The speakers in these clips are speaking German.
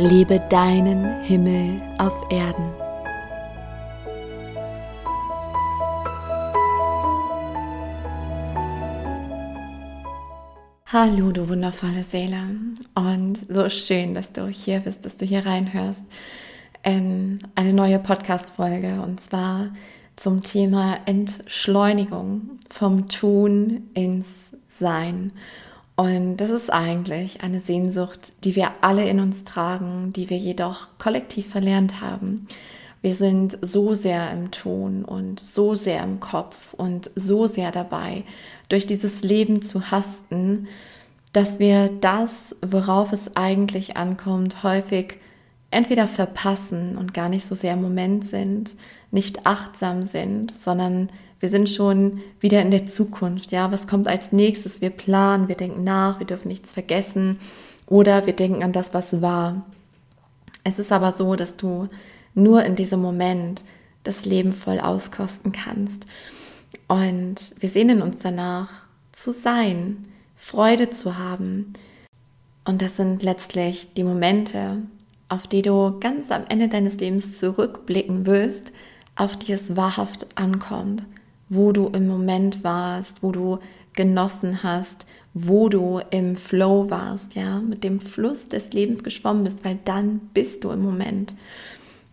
Lebe deinen Himmel auf Erden. Hallo, du wundervolle Seele. Und so schön, dass du hier bist, dass du hier reinhörst in eine neue Podcast-Folge und zwar zum Thema Entschleunigung vom Tun ins Sein. Und das ist eigentlich eine Sehnsucht, die wir alle in uns tragen, die wir jedoch kollektiv verlernt haben. Wir sind so sehr im Ton und so sehr im Kopf und so sehr dabei, durch dieses Leben zu hasten, dass wir das, worauf es eigentlich ankommt, häufig entweder verpassen und gar nicht so sehr im Moment sind, nicht achtsam sind, sondern wir sind schon wieder in der Zukunft. Ja, was kommt als nächstes? Wir planen, wir denken nach, wir dürfen nichts vergessen oder wir denken an das, was war. Es ist aber so, dass du nur in diesem Moment das Leben voll auskosten kannst. Und wir sehnen uns danach zu sein, Freude zu haben. Und das sind letztlich die Momente, auf die du ganz am Ende deines Lebens zurückblicken wirst, auf die es wahrhaft ankommt wo du im Moment warst, wo du genossen hast, wo du im Flow warst, ja, mit dem Fluss des Lebens geschwommen bist, weil dann bist du im Moment.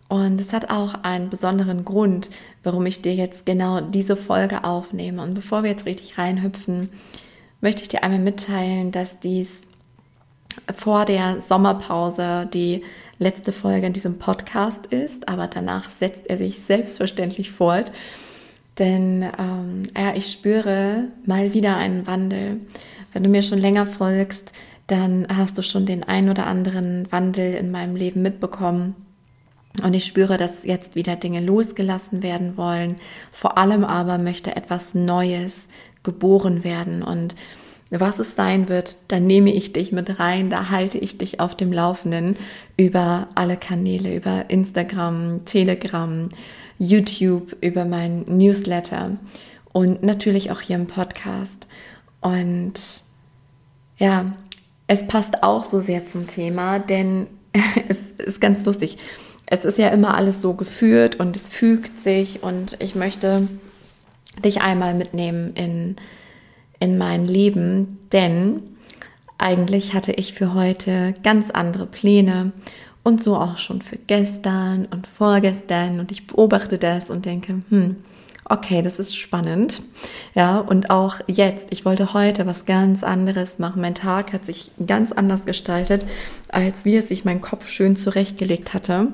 Und es hat auch einen besonderen Grund, warum ich dir jetzt genau diese Folge aufnehme. Und bevor wir jetzt richtig reinhüpfen, möchte ich dir einmal mitteilen, dass dies vor der Sommerpause die letzte Folge in diesem Podcast ist, aber danach setzt er sich selbstverständlich fort. Denn ähm, ja, ich spüre mal wieder einen Wandel. Wenn du mir schon länger folgst, dann hast du schon den ein oder anderen Wandel in meinem Leben mitbekommen. Und ich spüre, dass jetzt wieder Dinge losgelassen werden wollen. Vor allem aber möchte etwas Neues geboren werden. Und was es sein wird, da nehme ich dich mit rein, da halte ich dich auf dem Laufenden über alle Kanäle, über Instagram, Telegram, YouTube, über mein Newsletter und natürlich auch hier im Podcast. Und ja, es passt auch so sehr zum Thema, denn es ist ganz lustig. Es ist ja immer alles so geführt und es fügt sich und ich möchte dich einmal mitnehmen in, in mein Leben, denn eigentlich hatte ich für heute ganz andere Pläne und so auch schon für gestern und vorgestern. Und ich beobachte das und denke, hm, okay, das ist spannend. Ja, und auch jetzt, ich wollte heute was ganz anderes machen. Mein Tag hat sich ganz anders gestaltet, als wie es sich mein Kopf schön zurechtgelegt hatte.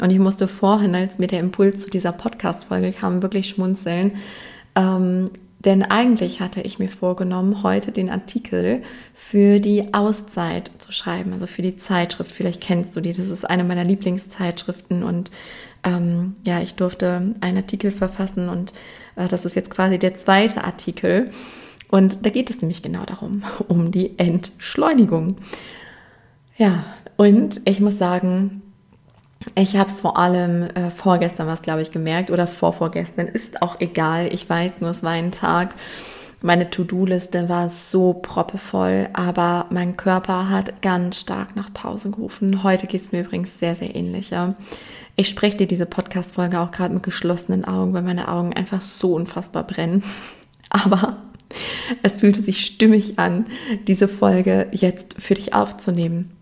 Und ich musste vorhin, als mir der Impuls zu dieser Podcast-Folge kam, wirklich schmunzeln. Ähm, denn eigentlich hatte ich mir vorgenommen, heute den Artikel für die Auszeit zu schreiben, also für die Zeitschrift. Vielleicht kennst du die, das ist eine meiner Lieblingszeitschriften und ähm, ja, ich durfte einen Artikel verfassen und äh, das ist jetzt quasi der zweite Artikel. Und da geht es nämlich genau darum, um die Entschleunigung. Ja, und ich muss sagen, ich habe es vor allem äh, vorgestern was, glaube ich, gemerkt oder vorvorgestern. Ist auch egal. Ich weiß nur, es war ein Tag. Meine To-Do-Liste war so proppevoll, aber mein Körper hat ganz stark nach Pause gerufen. Heute geht es mir übrigens sehr, sehr ähnlich. Ja. Ich spreche dir diese Podcast-Folge auch gerade mit geschlossenen Augen, weil meine Augen einfach so unfassbar brennen. Aber es fühlte sich stimmig an, diese Folge jetzt für dich aufzunehmen.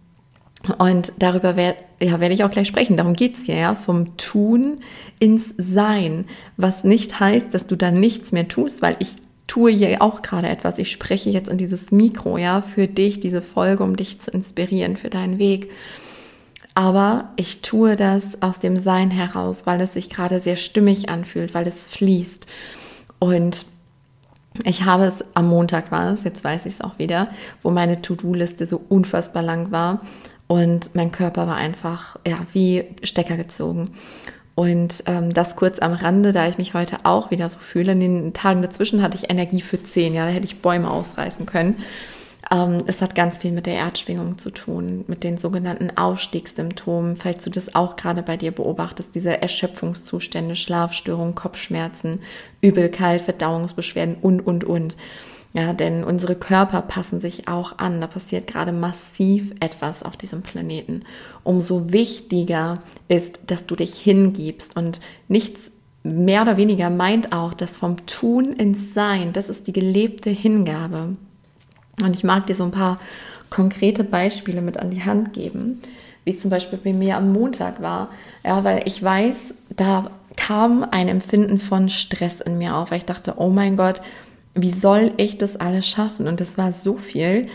Und darüber werde ja, werd ich auch gleich sprechen. Darum geht es hier, ja, vom Tun ins Sein. Was nicht heißt, dass du dann nichts mehr tust, weil ich tue hier auch gerade etwas. Ich spreche jetzt in dieses Mikro, ja, für dich, diese Folge, um dich zu inspirieren für deinen Weg. Aber ich tue das aus dem Sein heraus, weil es sich gerade sehr stimmig anfühlt, weil es fließt. Und ich habe es am Montag war es, jetzt weiß ich es auch wieder, wo meine To-Do-Liste so unfassbar lang war und mein Körper war einfach ja, wie Stecker gezogen. Und ähm, das kurz am Rande, da ich mich heute auch wieder so fühle. In den Tagen dazwischen hatte ich Energie für zehn, ja, da hätte ich Bäume ausreißen können. Ähm, es hat ganz viel mit der Erdschwingung zu tun, mit den sogenannten Aufstiegssymptomen, falls du das auch gerade bei dir beobachtest, diese Erschöpfungszustände, Schlafstörungen, Kopfschmerzen, Übelkeit, Verdauungsbeschwerden und, und, und. Ja, denn unsere Körper passen sich auch an. Da passiert gerade massiv etwas auf diesem Planeten. Umso wichtiger ist, dass du dich hingibst und nichts mehr oder weniger meint auch, dass vom Tun ins Sein, das ist die gelebte Hingabe. Und ich mag dir so ein paar konkrete Beispiele mit an die Hand geben, wie es zum Beispiel bei mir am Montag war. Ja, weil ich weiß, da kam ein Empfinden von Stress in mir auf, weil ich dachte, oh mein Gott, wie soll ich das alles schaffen? Und das war so viel.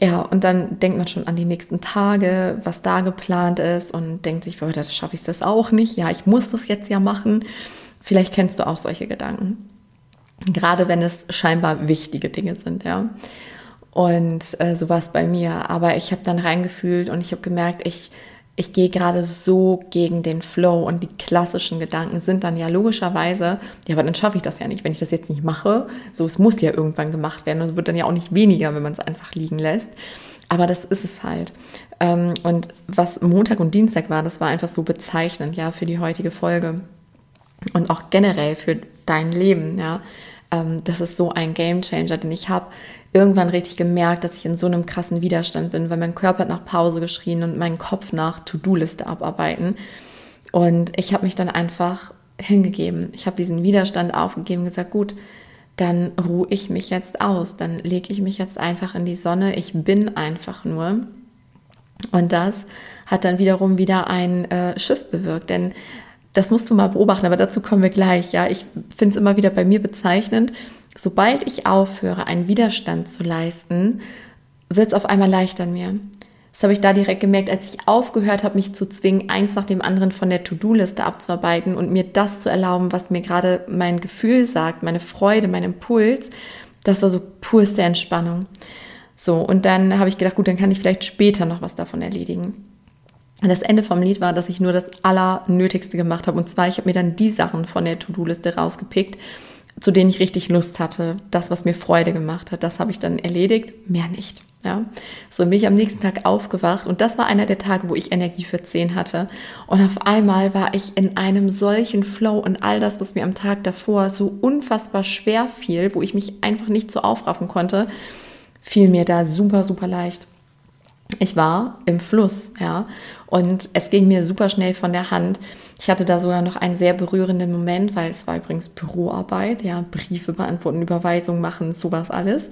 Ja, und dann denkt man schon an die nächsten Tage, was da geplant ist und denkt sich, boah, das schaffe ich das auch nicht. Ja, ich muss das jetzt ja machen. Vielleicht kennst du auch solche Gedanken. Gerade wenn es scheinbar wichtige Dinge sind, ja. Und äh, so war es bei mir. Aber ich habe dann reingefühlt und ich habe gemerkt, ich ich gehe gerade so gegen den Flow und die klassischen Gedanken sind dann ja logischerweise, ja, aber dann schaffe ich das ja nicht, wenn ich das jetzt nicht mache. So, es muss ja irgendwann gemacht werden und es wird dann ja auch nicht weniger, wenn man es einfach liegen lässt. Aber das ist es halt. Ähm, und was Montag und Dienstag war, das war einfach so bezeichnend, ja, für die heutige Folge und auch generell für dein Leben, ja. Ähm, das ist so ein Game Changer, den ich habe irgendwann richtig gemerkt, dass ich in so einem krassen Widerstand bin, weil mein Körper hat nach Pause geschrien und mein Kopf nach To-Do-Liste abarbeiten. Und ich habe mich dann einfach hingegeben. Ich habe diesen Widerstand aufgegeben und gesagt, gut, dann ruhe ich mich jetzt aus, dann lege ich mich jetzt einfach in die Sonne, ich bin einfach nur. Und das hat dann wiederum wieder ein äh, Schiff bewirkt, denn das musst du mal beobachten, aber dazu kommen wir gleich. Ja, ich finde es immer wieder bei mir bezeichnend, sobald ich aufhöre, einen Widerstand zu leisten, wird es auf einmal leichter mir. Das habe ich da direkt gemerkt, als ich aufgehört habe, mich zu zwingen, eins nach dem anderen von der To-Do-Liste abzuarbeiten und mir das zu erlauben, was mir gerade mein Gefühl sagt, meine Freude, mein Impuls. Das war so purste Entspannung. So, und dann habe ich gedacht, gut, dann kann ich vielleicht später noch was davon erledigen. Und das Ende vom Lied war, dass ich nur das Allernötigste gemacht habe. Und zwar, ich habe mir dann die Sachen von der To-Do-Liste rausgepickt, zu denen ich richtig Lust hatte, das, was mir Freude gemacht hat, das habe ich dann erledigt, mehr nicht. Ja, so bin ich am nächsten Tag aufgewacht und das war einer der Tage, wo ich Energie für 10 hatte. Und auf einmal war ich in einem solchen Flow und all das, was mir am Tag davor so unfassbar schwer fiel, wo ich mich einfach nicht so aufraffen konnte, fiel mir da super, super leicht. Ich war im Fluss, ja, und es ging mir super schnell von der Hand. Ich hatte da sogar noch einen sehr berührenden Moment, weil es war übrigens Büroarbeit, ja, Briefe beantworten, Überweisungen machen, sowas alles.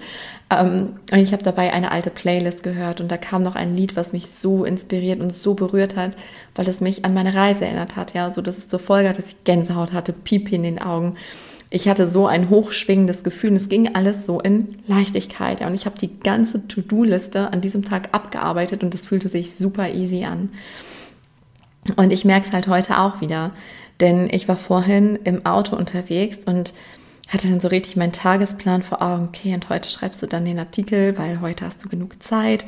Ähm, und ich habe dabei eine alte Playlist gehört und da kam noch ein Lied, was mich so inspiriert und so berührt hat, weil es mich an meine Reise erinnert hat, ja, so dass es zur Folge hat, dass ich Gänsehaut hatte, Pipi in den Augen. Ich hatte so ein hochschwingendes Gefühl und es ging alles so in Leichtigkeit. Und ich habe die ganze To-Do-Liste an diesem Tag abgearbeitet und es fühlte sich super easy an. Und ich merke es halt heute auch wieder, denn ich war vorhin im Auto unterwegs und hatte dann so richtig meinen Tagesplan vor Augen. Okay, und heute schreibst du dann den Artikel, weil heute hast du genug Zeit.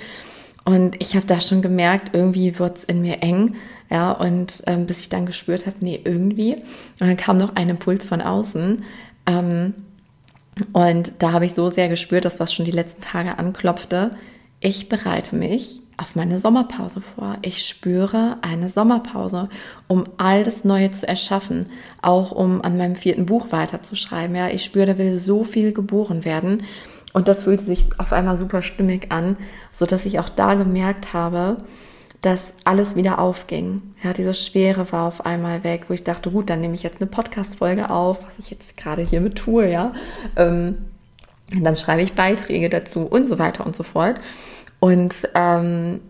Und ich habe da schon gemerkt, irgendwie wird es in mir eng. Ja, und ähm, bis ich dann gespürt habe, nee, irgendwie. Und dann kam noch ein Impuls von außen. Ähm, und da habe ich so sehr gespürt, dass was schon die letzten Tage anklopfte. Ich bereite mich auf meine Sommerpause vor. Ich spüre eine Sommerpause, um all das Neue zu erschaffen, auch um an meinem vierten Buch weiterzuschreiben. Ja, ich spüre, da will so viel geboren werden. Und das fühlte sich auf einmal super stimmig an, so dass ich auch da gemerkt habe, dass alles wieder aufging. Ja, diese Schwere war auf einmal weg, wo ich dachte, gut, dann nehme ich jetzt eine Podcast-Folge auf, was ich jetzt gerade hiermit tue, ja. Ähm, dann schreibe ich Beiträge dazu und so weiter und so fort. Und ähm,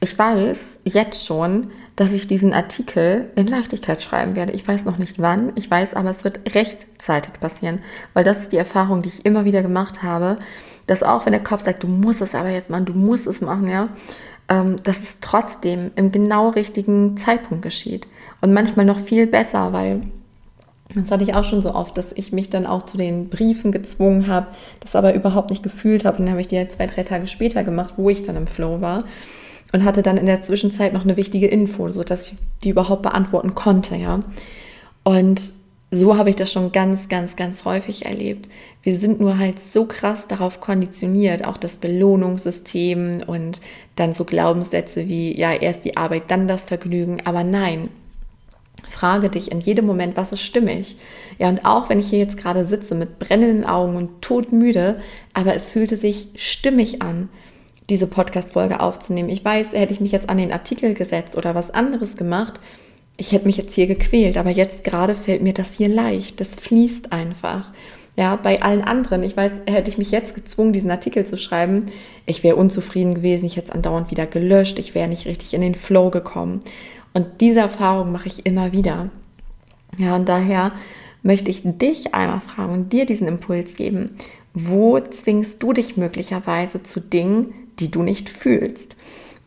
ich weiß jetzt schon, dass ich diesen Artikel in Leichtigkeit schreiben werde. Ich weiß noch nicht wann, ich weiß aber, es wird rechtzeitig passieren, weil das ist die Erfahrung, die ich immer wieder gemacht habe, dass auch wenn der Kopf sagt, du musst es aber jetzt machen, du musst es machen, ja, ähm, dass es trotzdem im genau richtigen Zeitpunkt geschieht. Und manchmal noch viel besser, weil das hatte ich auch schon so oft, dass ich mich dann auch zu den Briefen gezwungen habe, das aber überhaupt nicht gefühlt habe. Und dann habe ich die halt zwei, drei Tage später gemacht, wo ich dann im Flow war. und hatte dann in der Zwischenzeit noch eine wichtige Info, sodass ich die überhaupt beantworten konnte, ja. Und so habe ich das schon ganz, ganz, ganz häufig erlebt. Wir sind nur halt so krass darauf konditioniert, auch das Belohnungssystem und dann so Glaubenssätze wie, ja, erst die Arbeit, dann das Vergnügen. Aber nein, frage dich in jedem Moment, was ist stimmig? Ja, und auch wenn ich hier jetzt gerade sitze mit brennenden Augen und todmüde, aber es fühlte sich stimmig an, diese Podcast-Folge aufzunehmen. Ich weiß, hätte ich mich jetzt an den Artikel gesetzt oder was anderes gemacht, ich hätte mich jetzt hier gequält, aber jetzt gerade fällt mir das hier leicht. Das fließt einfach. Ja, bei allen anderen, ich weiß, hätte ich mich jetzt gezwungen, diesen Artikel zu schreiben, ich wäre unzufrieden gewesen, ich hätte es andauernd wieder gelöscht, ich wäre nicht richtig in den Flow gekommen. Und diese Erfahrung mache ich immer wieder. Ja, und daher möchte ich dich einmal fragen und dir diesen Impuls geben. Wo zwingst du dich möglicherweise zu Dingen, die du nicht fühlst?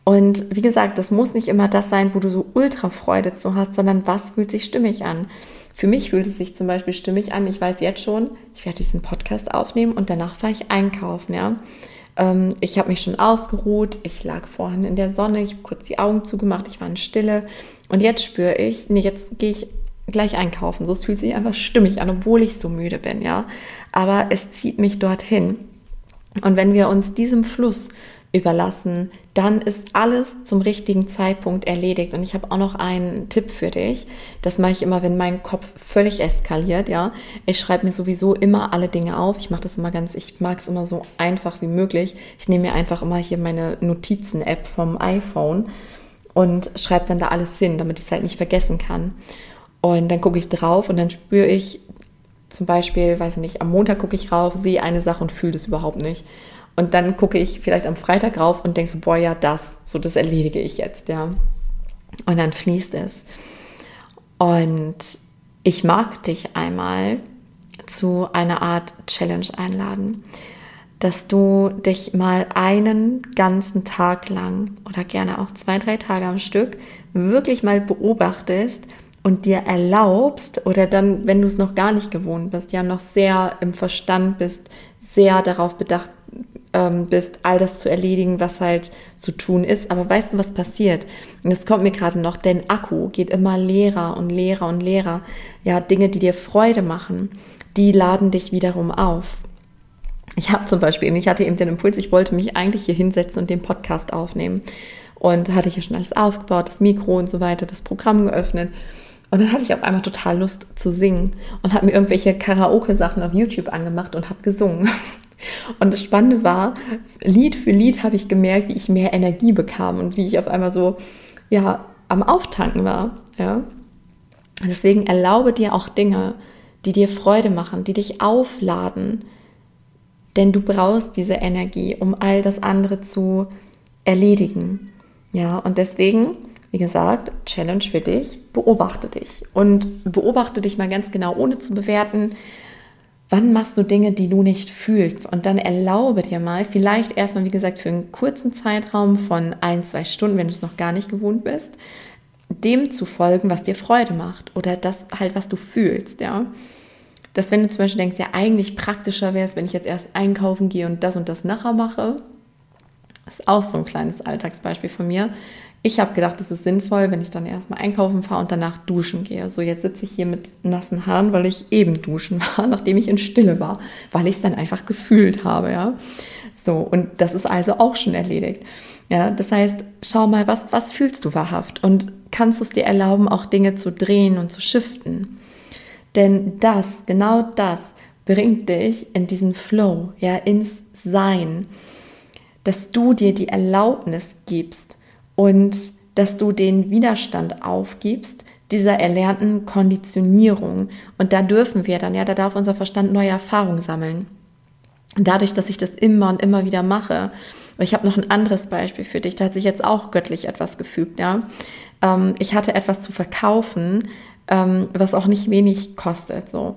Und wie gesagt, das muss nicht immer das sein, wo du so ultra Freude zu hast, sondern was fühlt sich stimmig an? Für mich fühlt es sich zum Beispiel stimmig an. Ich weiß jetzt schon, ich werde diesen Podcast aufnehmen und danach fahre ich einkaufen. Ja, ähm, ich habe mich schon ausgeruht. Ich lag vorhin in der Sonne. Ich habe kurz die Augen zugemacht. Ich war in Stille und jetzt spüre ich, nee, jetzt gehe ich gleich einkaufen. So es fühlt sich einfach stimmig an, obwohl ich so müde bin. Ja, aber es zieht mich dorthin. Und wenn wir uns diesem Fluss überlassen, dann ist alles zum richtigen Zeitpunkt erledigt. Und ich habe auch noch einen Tipp für dich. Das mache ich immer, wenn mein Kopf völlig eskaliert. Ja, ich schreibe mir sowieso immer alle Dinge auf. Ich mache das immer ganz, ich mag es immer so einfach wie möglich. Ich nehme mir einfach immer hier meine Notizen-App vom iPhone und schreibe dann da alles hin, damit ich es halt nicht vergessen kann. Und dann gucke ich drauf und dann spüre ich zum Beispiel, weiß ich nicht, am Montag gucke ich rauf, sehe eine Sache und fühle das überhaupt nicht. Und dann gucke ich vielleicht am Freitag rauf und denke so, boah, ja, das, so das erledige ich jetzt, ja. Und dann fließt es. Und ich mag dich einmal zu einer Art Challenge einladen, dass du dich mal einen ganzen Tag lang oder gerne auch zwei, drei Tage am Stück wirklich mal beobachtest und dir erlaubst oder dann, wenn du es noch gar nicht gewohnt bist, ja noch sehr im Verstand bist, sehr darauf bedacht ähm, bist, all das zu erledigen, was halt zu tun ist. Aber weißt du, was passiert? Und das kommt mir gerade noch, dein Akku geht immer leerer und leerer und leerer. Ja, Dinge, die dir Freude machen, die laden dich wiederum auf. Ich habe zum Beispiel ich hatte eben den Impuls, ich wollte mich eigentlich hier hinsetzen und den Podcast aufnehmen. Und hatte hier schon alles aufgebaut, das Mikro und so weiter, das Programm geöffnet. Und dann hatte ich auf einmal total Lust zu singen und habe mir irgendwelche Karaoke-Sachen auf YouTube angemacht und habe gesungen. Und das Spannende war, Lied für Lied habe ich gemerkt, wie ich mehr Energie bekam und wie ich auf einmal so, ja, am Auftanken war, ja. Deswegen erlaube dir auch Dinge, die dir Freude machen, die dich aufladen, denn du brauchst diese Energie, um all das andere zu erledigen. Ja, und deswegen, wie gesagt, Challenge für dich, beobachte dich und beobachte dich mal ganz genau, ohne zu bewerten, wann machst du Dinge, die du nicht fühlst? Und dann erlaube dir mal, vielleicht erstmal, wie gesagt, für einen kurzen Zeitraum von ein, zwei Stunden, wenn du es noch gar nicht gewohnt bist, dem zu folgen, was dir Freude macht oder das halt, was du fühlst, ja. Dass wenn du zum Beispiel denkst, ja, eigentlich praktischer wäre es, wenn ich jetzt erst einkaufen gehe und das und das nachher mache, ist auch so ein kleines Alltagsbeispiel von mir. Ich habe gedacht, es ist sinnvoll, wenn ich dann erstmal einkaufen fahre und danach duschen gehe. So, jetzt sitze ich hier mit nassen Haaren, weil ich eben duschen war, nachdem ich in Stille war, weil ich es dann einfach gefühlt habe, ja. So, und das ist also auch schon erledigt. Ja, das heißt, schau mal, was, was fühlst du wahrhaft und kannst du es dir erlauben, auch Dinge zu drehen und zu shiften? Denn das, genau das, bringt dich in diesen Flow, ja, ins Sein, dass du dir die Erlaubnis gibst, und dass du den Widerstand aufgibst dieser erlernten Konditionierung. Und da dürfen wir dann, ja, da darf unser Verstand neue Erfahrungen sammeln. Und dadurch, dass ich das immer und immer wieder mache, ich habe noch ein anderes Beispiel für dich, da hat sich jetzt auch göttlich etwas gefügt, ja. Ähm, ich hatte etwas zu verkaufen, ähm, was auch nicht wenig kostet, so.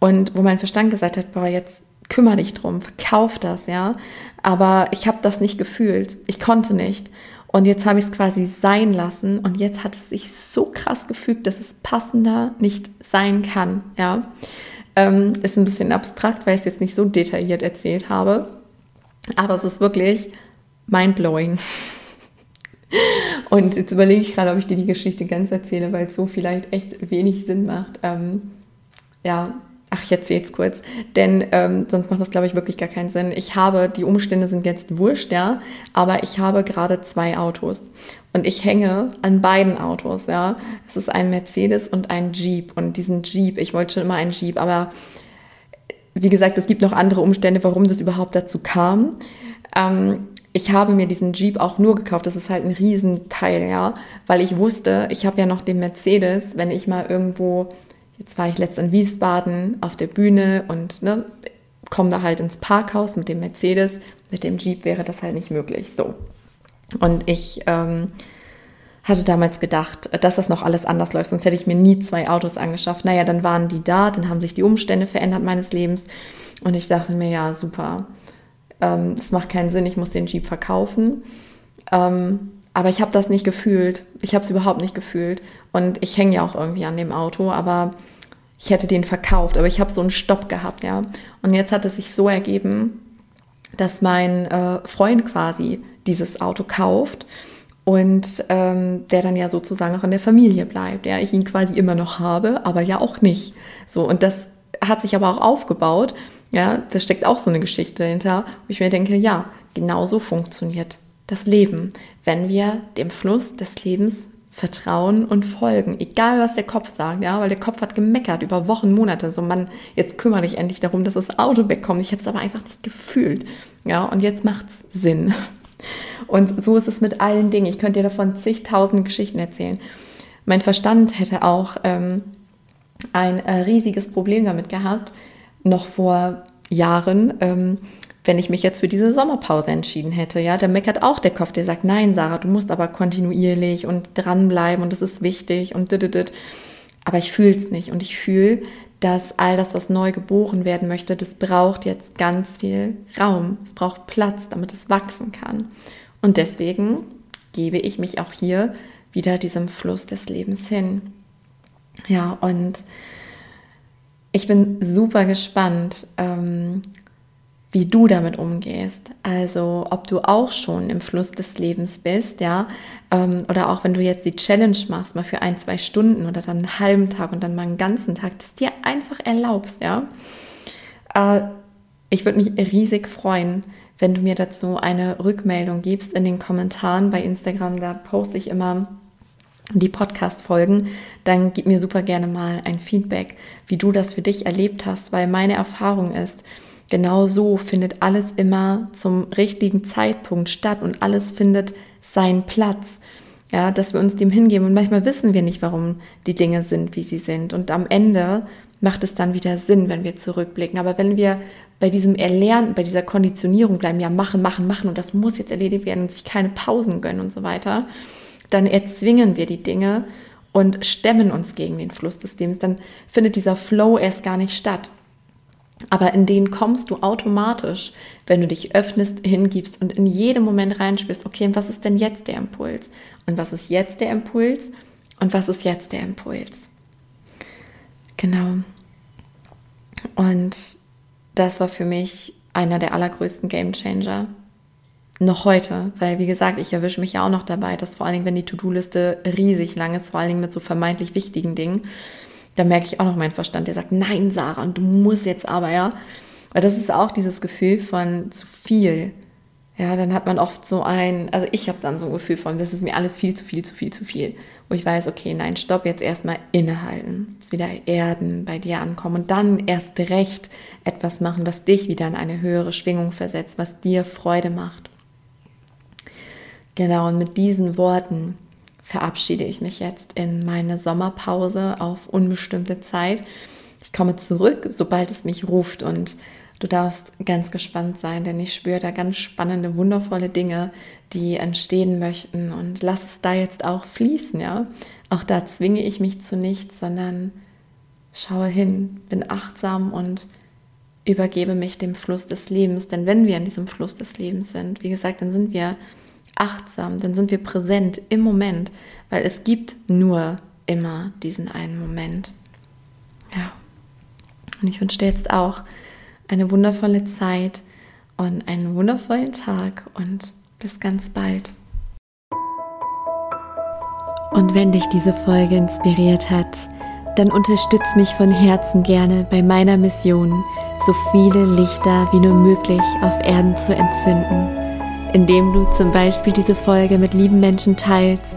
Und wo mein Verstand gesagt hat, boah, jetzt kümmere dich drum, verkauf das, ja. Aber ich habe das nicht gefühlt. Ich konnte nicht. Und jetzt habe ich es quasi sein lassen und jetzt hat es sich so krass gefügt, dass es passender nicht sein kann. Ja, ähm, ist ein bisschen abstrakt, weil ich es jetzt nicht so detailliert erzählt habe, aber es ist wirklich mindblowing. Und jetzt überlege ich gerade, ob ich dir die Geschichte ganz erzähle, weil es so vielleicht echt wenig Sinn macht. Ähm, ja, ach, ich erzähle es kurz, denn ähm, sonst macht das, glaube ich, wirklich gar keinen Sinn. Ich habe, die Umstände sind jetzt wurscht, ja, aber ich habe gerade zwei Autos und ich hänge an beiden Autos, ja. Es ist ein Mercedes und ein Jeep und diesen Jeep, ich wollte schon immer einen Jeep, aber wie gesagt, es gibt noch andere Umstände, warum das überhaupt dazu kam. Ähm, ich habe mir diesen Jeep auch nur gekauft, das ist halt ein Riesenteil, ja, weil ich wusste, ich habe ja noch den Mercedes, wenn ich mal irgendwo, jetzt war ich letzt in Wiesbaden auf der Bühne und ne, komme da halt ins Parkhaus mit dem Mercedes, mit dem Jeep wäre das halt nicht möglich, so. Und ich ähm, hatte damals gedacht, dass das noch alles anders läuft, sonst hätte ich mir nie zwei Autos angeschafft. Naja, dann waren die da, dann haben sich die Umstände verändert meines Lebens und ich dachte mir, ja, super, ähm, es macht keinen Sinn, ich muss den Jeep verkaufen. Ähm, aber ich habe das nicht gefühlt. Ich habe es überhaupt nicht gefühlt. Und ich hänge ja auch irgendwie an dem Auto, aber ich hätte den verkauft. Aber ich habe so einen Stopp gehabt, ja. Und jetzt hat es sich so ergeben, dass mein äh, Freund quasi dieses Auto kauft und ähm, der dann ja sozusagen auch in der Familie bleibt. Ja, ich ihn quasi immer noch habe, aber ja auch nicht. So, und das hat sich aber auch aufgebaut, ja, da steckt auch so eine Geschichte dahinter, wo ich mir denke, ja, genauso funktioniert das Leben, wenn wir dem Fluss des Lebens vertrauen und folgen, egal was der Kopf sagt, ja, weil der Kopf hat gemeckert über Wochen, Monate, so Mann, jetzt kümmere dich endlich darum, dass das Auto wegkommt. Ich habe es aber einfach nicht gefühlt, ja, und jetzt macht's Sinn. Und so ist es mit allen Dingen. Ich könnte dir davon zigtausend Geschichten erzählen. Mein Verstand hätte auch ähm, ein äh, riesiges Problem damit gehabt, noch vor Jahren, ähm, wenn ich mich jetzt für diese Sommerpause entschieden hätte, ja, da meckert auch der Kopf, der sagt, nein, Sarah, du musst aber kontinuierlich und dranbleiben und das ist wichtig und dit, aber ich fühle es nicht und ich fühle, dass all das, was neu geboren werden möchte, das braucht jetzt ganz viel Raum. Es braucht Platz, damit es wachsen kann. Und deswegen gebe ich mich auch hier wieder diesem Fluss des Lebens hin. Ja, und ich bin super gespannt, ähm, wie du damit umgehst. Also ob du auch schon im Fluss des Lebens bist, ja, ähm, oder auch wenn du jetzt die Challenge machst, mal für ein, zwei Stunden oder dann einen halben Tag und dann mal einen ganzen Tag, das dir einfach erlaubst, ja. Äh, ich würde mich riesig freuen, wenn du mir dazu eine Rückmeldung gibst in den Kommentaren bei Instagram. Da poste ich immer die Podcast-Folgen, dann gib mir super gerne mal ein Feedback, wie du das für dich erlebt hast, weil meine Erfahrung ist, genau so findet alles immer zum richtigen Zeitpunkt statt und alles findet seinen Platz. Ja, dass wir uns dem hingeben und manchmal wissen wir nicht, warum die Dinge sind, wie sie sind. Und am Ende macht es dann wieder Sinn, wenn wir zurückblicken. Aber wenn wir bei diesem Erlernen, bei dieser Konditionierung bleiben, ja, machen, machen, machen und das muss jetzt erledigt werden und sich keine Pausen gönnen und so weiter, dann erzwingen wir die Dinge und stemmen uns gegen den Fluss des Lebens. Dann findet dieser Flow erst gar nicht statt. Aber in den kommst du automatisch, wenn du dich öffnest, hingibst und in jedem Moment reinspürst, okay, und was ist denn jetzt der Impuls? Und was ist jetzt der Impuls? Und was ist jetzt der Impuls? Genau. Und das war für mich einer der allergrößten Game Changer noch heute, weil wie gesagt, ich erwische mich ja auch noch dabei, dass vor allen Dingen, wenn die To-Do-Liste riesig lang ist, vor allen Dingen mit so vermeintlich wichtigen Dingen, da merke ich auch noch meinen Verstand, der sagt, nein, Sarah, und du musst jetzt aber, ja. Weil das ist auch dieses Gefühl von zu viel. Ja, dann hat man oft so ein, also ich habe dann so ein Gefühl von, das ist mir alles viel zu viel, zu viel, zu viel. Wo ich weiß, okay, nein, stopp, jetzt erstmal innehalten, jetzt wieder erden, bei dir ankommen und dann erst recht etwas machen, was dich wieder in eine höhere Schwingung versetzt, was dir Freude macht. Genau, und mit diesen Worten verabschiede ich mich jetzt in meine Sommerpause auf unbestimmte Zeit. Ich komme zurück, sobald es mich ruft und du darfst ganz gespannt sein, denn ich spüre da ganz spannende, wundervolle Dinge, die entstehen möchten und lass es da jetzt auch fließen, ja. Auch da zwinge ich mich zu nichts, sondern schaue hin, bin achtsam und übergebe mich dem Fluss des Lebens, denn wenn wir in diesem Fluss des Lebens sind, wie gesagt, dann sind wir achtsam, dann sind wir präsent im Moment, weil es gibt nur immer diesen einen Moment. Ja. Und ich wünsche dir jetzt auch eine wundervolle Zeit und einen wundervollen Tag und bis ganz bald. Und wenn dich diese Folge inspiriert hat, dann unterstütz mich von Herzen gerne bei meiner Mission, so viele Lichter wie nur möglich auf Erden zu entzünden, indem du zum Beispiel diese Folge mit lieben Menschen teilst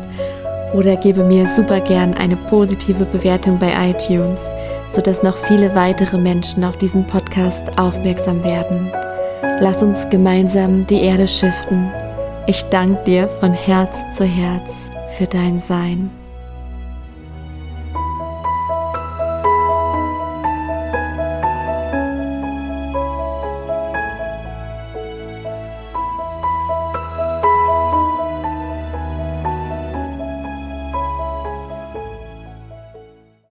oder gebe mir super gern eine positive Bewertung bei iTunes, sodass noch viele weitere Menschen auf diesen Podcast aufmerksam werden. Lass uns gemeinsam die Erde schiften. Ich danke dir von Herz zu Herz für dein Sein.